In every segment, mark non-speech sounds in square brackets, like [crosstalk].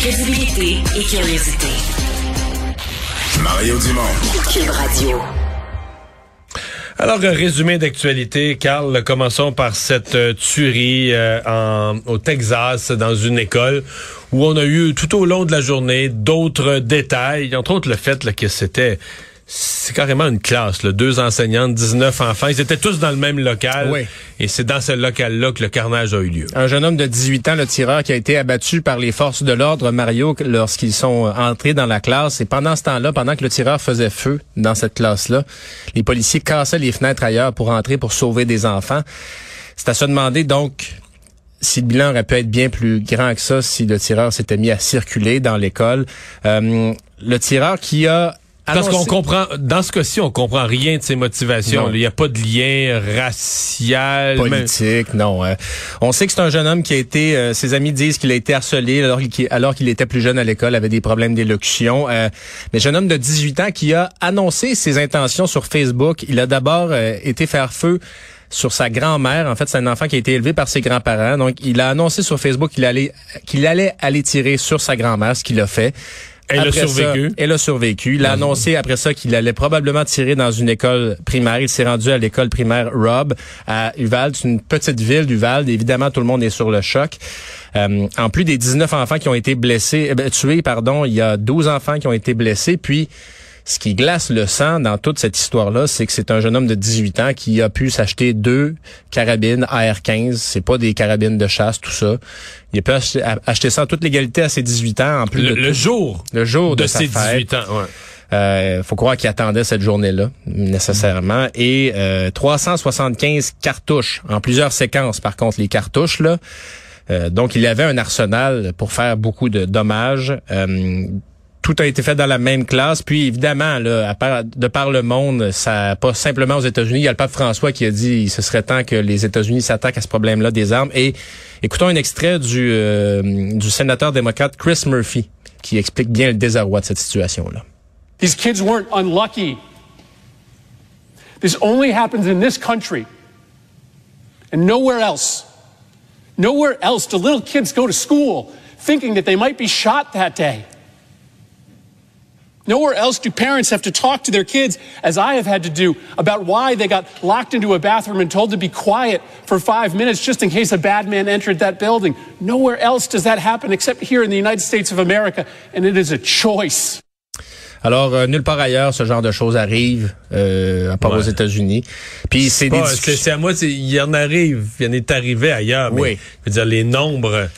Crédibilité et curiosité. Mario Dumont. Cube Radio. Alors, résumé d'actualité, Carl, commençons par cette euh, tuerie euh, en, au Texas dans une école où on a eu tout au long de la journée d'autres détails, entre autres le fait là, que c'était c'est carrément une classe, là. deux enseignantes, 19 enfants. Ils étaient tous dans le même local. Oui. Et c'est dans ce local-là que le carnage a eu lieu. Un jeune homme de 18 ans, le tireur, qui a été abattu par les forces de l'ordre, Mario, lorsqu'ils sont entrés dans la classe. Et pendant ce temps-là, pendant que le tireur faisait feu dans cette classe-là, les policiers cassaient les fenêtres ailleurs pour entrer, pour sauver des enfants. C'est à se demander, donc, si le bilan aurait pu être bien plus grand que ça, si le tireur s'était mis à circuler dans l'école. Euh, le tireur qui a Parce annoncé- qu'on comprend, dans ce cas-ci, on comprend rien de ses motivations. Non. Il n'y a pas de lien racial. même- politique, non. euh, on sait que c'est un jeune homme qui a été, euh, ses amis disent qu'il a été harcelé alors qu'il alors qu'il était plus jeune à l'école, avait des problèmes d'élocution. Euh, mais jeune homme de 18 ans qui a annoncé ses intentions sur Facebook. Il a d'abord euh, été faire feu sur sa grand-mère. En fait, c'est un enfant qui a été élevé par ses grands-parents. Donc, il a annoncé sur Facebook qu'il allait qu'il allait aller tirer sur sa grand-mère, ce qu'il a fait. Elle a ça, survécu. elle a survécu. Il a annoncé après ça qu'il allait probablement tirer dans une école primaire. Il s'est rendu à l'école primaire Rob à Uvalde. C'est une petite ville d'Uvalde. Évidemment, tout le monde est sur le choc. Euh, en plus des 19 enfants qui ont été blessés, eh ben, tués, pardon, il y a 12 enfants qui ont été blessés. Puis, ce qui glace le sang dans toute cette histoire-là, c'est que c'est un jeune homme de 18 ans qui a pu s'acheter deux carabines AR-15. C'est pas des carabines de chasse, tout ça. Il a pu acheter, acheter ça en toute légalité à ses 18 ans, en plus Le, de le jour Le jour de, de sa ses fête. 18 ans. ouais. Euh, faut croire qu'il attendait cette journée-là, nécessairement. Et euh, 375 cartouches en plusieurs séquences, par contre, les cartouches, là. Euh, donc, il avait un arsenal pour faire beaucoup de dommages. Euh, tout a été fait dans la même classe. Puis, évidemment, là, de par le monde, ça pas simplement aux États-Unis. Il y a le pape François qui a dit ce serait temps que les États-Unis s'attaquent à ce problème-là des armes. Et écoutons un extrait du, euh, du sénateur démocrate Chris Murphy qui explique bien le désarroi de cette situation-là. These kids weren't unlucky. This only happens in this country and nowhere else. Nowhere else do little kids go to school thinking that they might be shot that day. Nowhere else do parents have to talk to their kids, as I have had to do, about why they got locked into a bathroom and told to be quiet for five minutes just in case a bad man entered that building. Nowhere else does that happen except here in the United States of America, and it is a choice. Alors, euh, nulle part ailleurs, ce genre de choses arrive, euh, à part Ouais. aux États-Unis. Puis c'est des C'est à moi, il en arrive, il en est arrivé ailleurs. Mais, Oui. je veux dire, les nombres,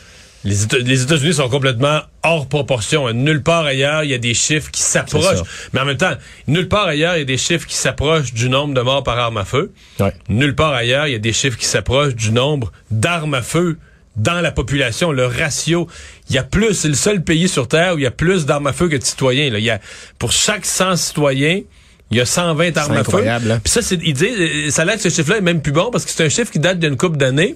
les, Éta- les États-Unis sont complètement hors proportion. Nulle part ailleurs, il y a des chiffres qui s'approchent. Mais en même temps, nulle part ailleurs, il y a des chiffres qui s'approchent du nombre de morts par arme à feu. Ouais. Nulle part ailleurs, il y a des chiffres qui s'approchent du nombre d'armes à feu dans la population, le ratio. Il y a plus, c'est le seul pays sur Terre où il y a plus d'armes à feu que de citoyens. Là. Il y a, pour chaque 100 citoyens, il y a 120 armes à feu. incroyable, hein. Puis ça, c'est, il dit, euh, ça a l'air que ce chiffre-là est même plus bon parce que c'est un chiffre qui date d'une couple d'années.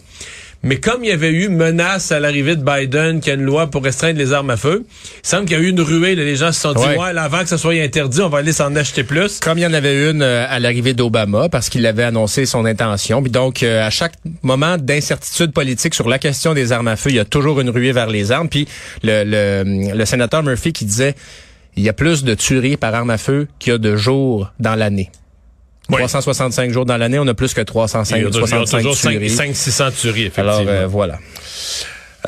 Mais comme il y avait eu menace à l'arrivée de Biden, qu'il y a une loi pour restreindre les armes à feu, il semble qu'il y a eu une ruée. là. les gens se sont dit, Ouais. avant que ça soit interdit, on va aller s'en acheter plus. Comme il y en avait une euh, à l'arrivée d'Obama, parce qu'il avait annoncé son intention. Puis donc, euh, à chaque moment d'incertitude politique sur la question des armes à feu, il y a toujours une ruée vers les armes. Puis le, le, le sénateur Murphy qui disait, il y a plus de tueries par arme à feu qu'il y a de jours dans l'année. Oui. 365 jours dans l'année, on a plus que 305, Il y a toujours, 365 toujours tueries. 500-600 tueries, effectivement. Alors euh, voilà.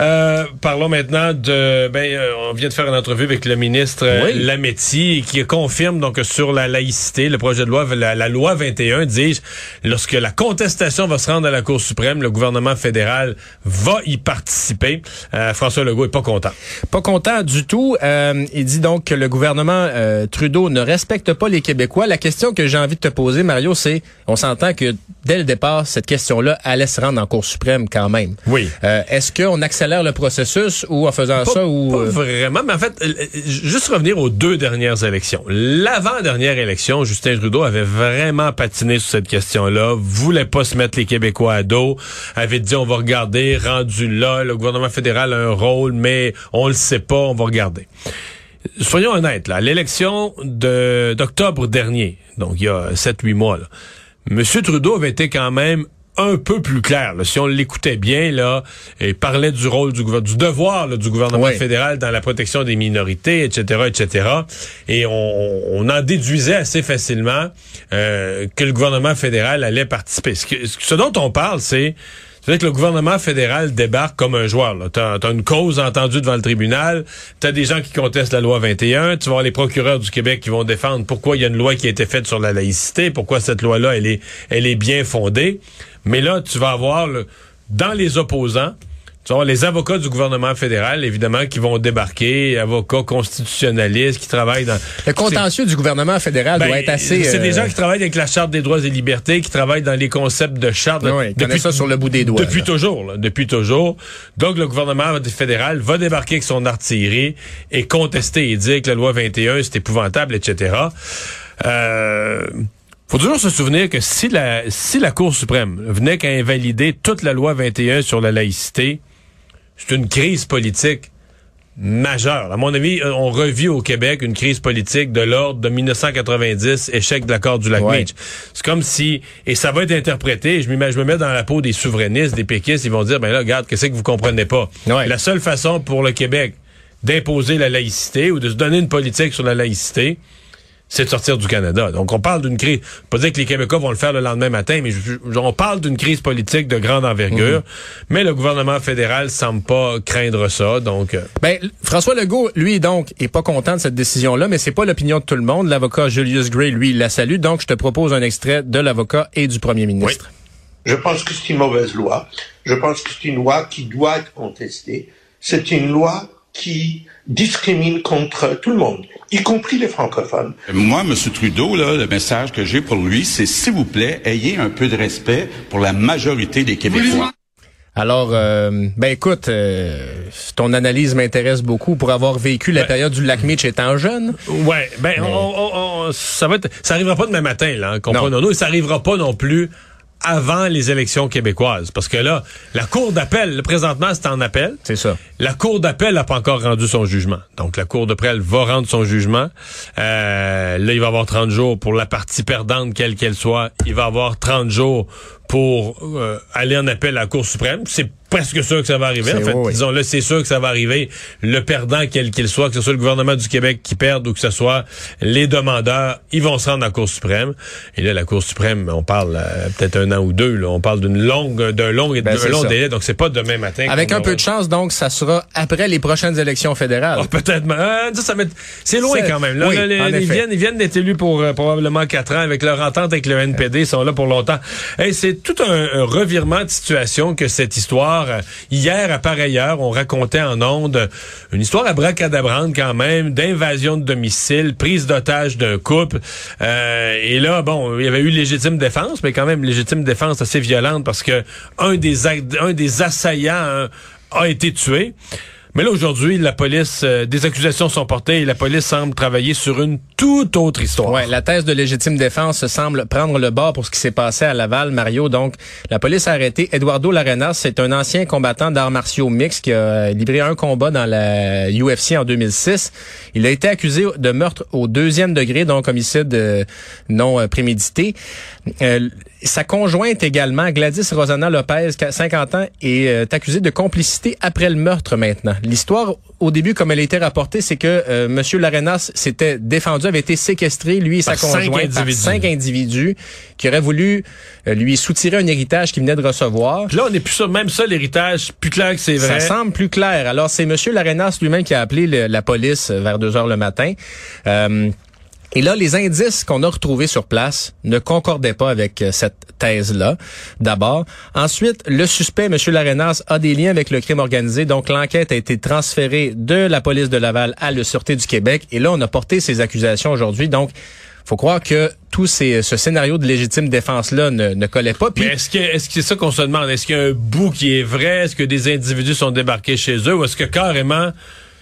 Euh, parlons maintenant de. Ben, euh, on vient de faire une entrevue avec le ministre euh, Oui. Lametti qui confirme donc sur la laïcité, le projet de loi, la, la loi 21, dis lorsque la contestation va se rendre à la Cour suprême, le gouvernement fédéral va y participer. Euh, François Legault est pas content. Pas content du tout. Euh, il dit donc que le gouvernement Trudeau ne respecte pas les Québécois. La question que j'ai envie de te poser, Mario, c'est, on s'entend que dès le départ, cette question-là allait se rendre en Cour suprême quand même. Oui. Euh, Est-ce qu'on accélère le processus ou en faisant Pas, ça ou pas euh, vraiment, mais en fait, euh, euh, juste revenir aux deux dernières élections. L'avant-dernière élection, Justin Trudeau avait vraiment patiné sur cette question-là, voulait pas se mettre les Québécois à dos, avait dit on va regarder, rendu là, le gouvernement fédéral a un rôle, mais on le sait pas, on va regarder. Soyons honnêtes, là, l'élection de d'octobre dernier, donc il y a 7-8 mois, là, M. Trudeau avait été quand même un peu plus clair. Là. Si on l'écoutait bien, là, il parlait du rôle du gouvernement, du devoir du gouvernement fédéral dans la protection des minorités, etc., etc. Et on, on en déduisait assez facilement euh, que le gouvernement fédéral allait participer. ce dont on parle, c'est c'est que le gouvernement fédéral débarque comme un joueur. Tu as, une cause entendue devant le tribunal, tu as des gens qui contestent la loi 21, tu vas avoir les procureurs du Québec qui vont défendre pourquoi il y a une loi qui a été faite sur la laïcité, pourquoi cette loi-là, elle est bien fondée. Mais là, tu vas avoir dans les opposants, les avocats du gouvernement fédéral, évidemment, qui vont débarquer, avocats constitutionnalistes qui travaillent dans... Le contentieux du gouvernement fédéral doit ben, être assez... C'est des euh, gens qui travaillent avec la Charte des droits et libertés, qui travaillent dans les concepts de charte... Oui, depuis ça sur le bout des doigts. Depuis toujours, depuis toujours. Donc, le gouvernement fédéral va débarquer avec son artillerie et contester et dire que la loi 21, c'est épouvantable, etc. Euh faut toujours se souvenir que si la, si la Cour suprême venait qu'à invalider toute la loi 21 sur la laïcité, c'est une crise politique majeure. À mon avis, euh, on revit au Québec une crise politique de l'ordre de 1990, échec de l'accord du lac. C'est comme si, et ça va être interprété, je, je me mets dans la peau des souverainistes, des péquistes, ils vont dire, ben là, regarde, qu'est-ce que vous comprenez pas? La seule façon pour le Québec d'imposer la laïcité ou de se donner une politique sur la laïcité, c'est de sortir du Canada. Donc, on parle d'une crise. Pas dire que les Québécois vont le faire le lendemain matin, mais on parle d'une crise politique de grande envergure. Mhm. Mais le gouvernement fédéral semble pas craindre ça. Donc, euh. ben, François Legault, lui, donc, est pas content de cette décision-là, mais c'est pas l'opinion de tout le monde. L'avocat Julius Gray, lui, la salue. Donc, je te propose un extrait de l'avocat et du premier ministre. Je pense que c'est une mauvaise loi. Je pense que c'est une loi qui doit être contestée. C'est une loi qui discrimine contre tout le monde, y compris les francophones. Moi, M. Trudeau, là, le message que j'ai pour lui, c'est s'il vous plaît, ayez un peu de respect pour la majorité des Québécois. Alors, euh, ben écoute, euh, ton analyse m'intéresse beaucoup pour avoir vécu la ben, période du lac Mitch étant jeune. Ouais, ben on, ça va être, ça arrivera pas demain matin là, comprenons-nous, et ça arrivera pas non plus avant les élections québécoises. Parce que là, la Cour d'appel, présentement, c'est en appel. C'est ça. La Cour d'appel n'a pas encore rendu son jugement. Donc, la Cour d'appel va rendre son jugement. Euh, là, il va avoir 30 jours pour la partie perdante, quelle qu'elle soit. Il va avoir 30 jours pour euh, aller en appel à la Cour suprême. C'est presque sûr que ça va arriver. En fait, disons là, c'est sûr que ça va arriver. Le perdant, quel qu'il soit, que ce soit le gouvernement du Québec qui perde ou que ce soit les demandeurs, ils vont se rendre à la Cour suprême. Et là, la Cour suprême, on parle euh, peut-être un an ou deux. Là, on parle d'une longue, d'un long, ben, long délai. Donc c'est pas demain matin. Avec un peu de chance, donc, ça sera après les prochaines élections fédérales. Oh, peut-être. Euh, ça, c'est loin quand même. Là, ils viennent, ils viennent d'être élus pour euh, probablement quatre ans avec leur entente avec le NPD. Ils sont là pour longtemps. Et c'est tout un revirement de situation que cette histoire hier, à pareille heure, on racontait en ondes une histoire à bracadabrante quand même, d'invasion de domicile, prise d'otage d'un couple. Euh, et là, bon, il y avait eu légitime défense, mais quand même légitime défense assez violente parce que un des, un des assaillants a été tué. Mais là, aujourd'hui, la police, euh, des accusations sont portées et la police semble travailler sur une toute autre histoire. Ouais, la thèse de légitime défense semble prendre le bord pour ce qui s'est passé à Laval, Mario. Donc, la police a arrêté Eduardo Larenas. C'est un ancien combattant d'arts martiaux mixtes qui a livré un combat dans la UFC en 2006. Il a été accusé de meurtre au deuxième degré, donc homicide euh, non euh, prémédité. sa conjointe également, Gladys Rosana Lopez, 50 ans, est accusée de complicité après le meurtre maintenant. L'histoire, au début, comme elle a été rapportée, c'est que euh, M. Larenas s'était défendu, avait été séquestré, lui et sa conjointe, par cinq individus qui auraient voulu euh, lui soutirer un héritage qu'il venait de recevoir. là, on est plus sûr, même ça, l'héritage, plus clair que c'est vrai. Ça semble plus clair. Alors, c'est M. Larenas lui-même qui a appelé la police vers 2 heures le matin. Euh, et là, les indices qu'on a retrouvés sur place ne concordaient pas avec euh, cette thèse-là, d'abord. Ensuite, le suspect, M. Larenas, a des liens avec le crime organisé. Donc, l'enquête a été transférée de la police de Laval à la Sûreté du Québec. Et là, on a porté ces accusations aujourd'hui. Donc, faut croire que tout ce scénario de légitime défense-là ne, ne collait pas. Est-ce que c'est ça qu'on se demande? Est-ce qu'il y a un bout qui est vrai? Est-ce que des individus sont débarqués chez eux? Ou est-ce que carrément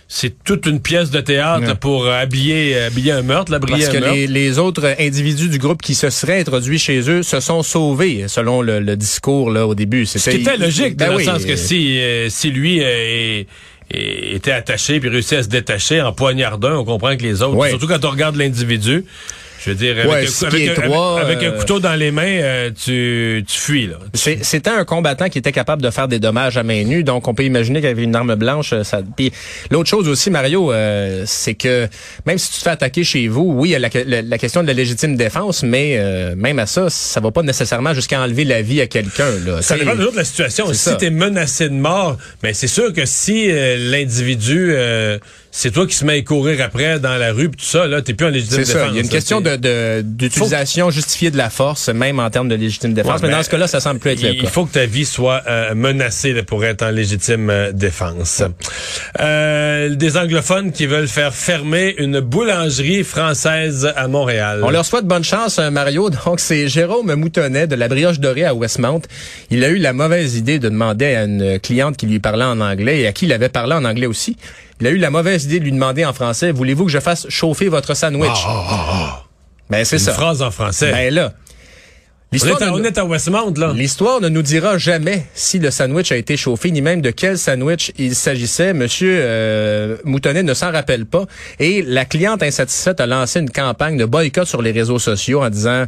c'est toute une pièce de théâtre pour habiller, habiller un meurtre, la Parce que les, les, autres individus du groupe qui se seraient introduits chez eux se sont sauvés, selon le, discours là au début. Ce qui était logique, ben dans le sens que si, euh, si lui euh, était attaché puis réussit à se détacher en poignardant, on comprend que les autres, surtout quand on regarde l'individu, Je veux dire, Ouais, avec, un, avec un- trois, avec un euh, couteau dans les mains, euh, tu, tu fuis, là. C'est- C'était un combattant qui était capable de faire des dommages à main nue, donc on peut imaginer qu'il avait une arme blanche. euh, Ça... Puis l'autre chose aussi, Mario, euh, c'est que même si tu te fais attaquer chez vous, oui, il y a la, la- la question de la légitime défense, mais euh, même à ça, ça va pas nécessairement jusqu'à enlever la vie à quelqu'un. là. Ça C'est- dépend toujours de la situation. c'est Si ça. t'es menacé de mort, mais c'est sûr que si euh, l'individu, euh, c'est toi qui se mets à courir après dans la rue, pis tout ça, là, t'es plus en légitime défense. ça. Il y a une là, question de d'utilisation justifiée de la force, même en termes de légitime défense. Ouais, mais dans ce cas-là, ça semble plus être le Il cas. faut que ta vie soit euh, menacée là, pour être en légitime euh, défense. Euh, des anglophones qui veulent faire fermer une boulangerie française à Montréal. On leur souhaite bonne chance, euh, Mario. [laughs] Donc, c'est Jérôme Moutonnet de la Brioche Dorée à Westmount. Il a eu la mauvaise idée de demander à une cliente qui lui parlait en anglais et à qui il avait parlé en anglais aussi. Il a eu la mauvaise idée de lui demander en français, voulez-vous que je fasse chauffer votre sandwich? Ben, c'est Une ça. phrase en français. Ben là. on, L'histoire est à, ne- on est à Westmount, là. L'histoire ne nous dira jamais si le sandwich a été chauffé, ni même de quel sandwich il s'agissait. Monsieur euh, Moutonnet ne s'en rappelle pas. Et la cliente insatisfaite a lancé une campagne de boycott sur les réseaux sociaux en disant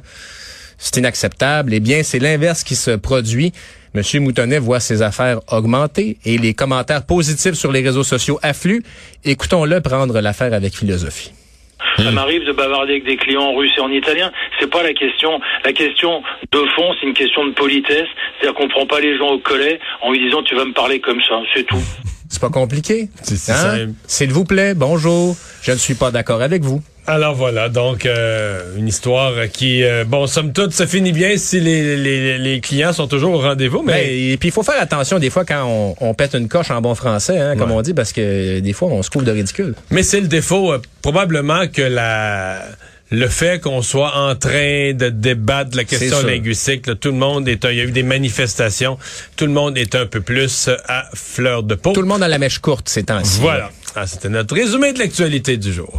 c'est inacceptable. Eh bien, c'est l'inverse qui se produit. Monsieur Moutonnet voit ses affaires augmenter et les commentaires positifs sur les réseaux sociaux affluent. Écoutons-le prendre l'affaire avec philosophie. Ça m'arrive de bavarder avec des clients en russe et en italien. C'est pas la question. La question de fond, c'est une question de politesse. C'est-à-dire qu'on prend pas les gens au collet en lui disant tu vas me parler comme ça. C'est tout. C'est pas compliqué. C'est- Hein? simple. S'il vous plaît, bonjour. Je ne suis pas d'accord avec vous. Alors voilà, donc euh, une histoire qui, euh, bon, somme toute, ça finit bien si les, les, les clients sont toujours au rendez-vous, mais... Ben, et puis il faut faire attention des fois quand on, on pète une coche en bon français, hein, comme Ouais. on dit, parce que des fois on se couvre de ridicule. Mais c'est le défaut, euh, probablement que la le fait qu'on soit en train de débattre de la question linguistique, là, tout le monde est, un- il y a eu des manifestations, tout le monde est un peu plus à fleur de peau. Tout le monde a la mèche courte ces temps-ci. Voilà. Ah, C'était notre résumé de l'actualité du jour.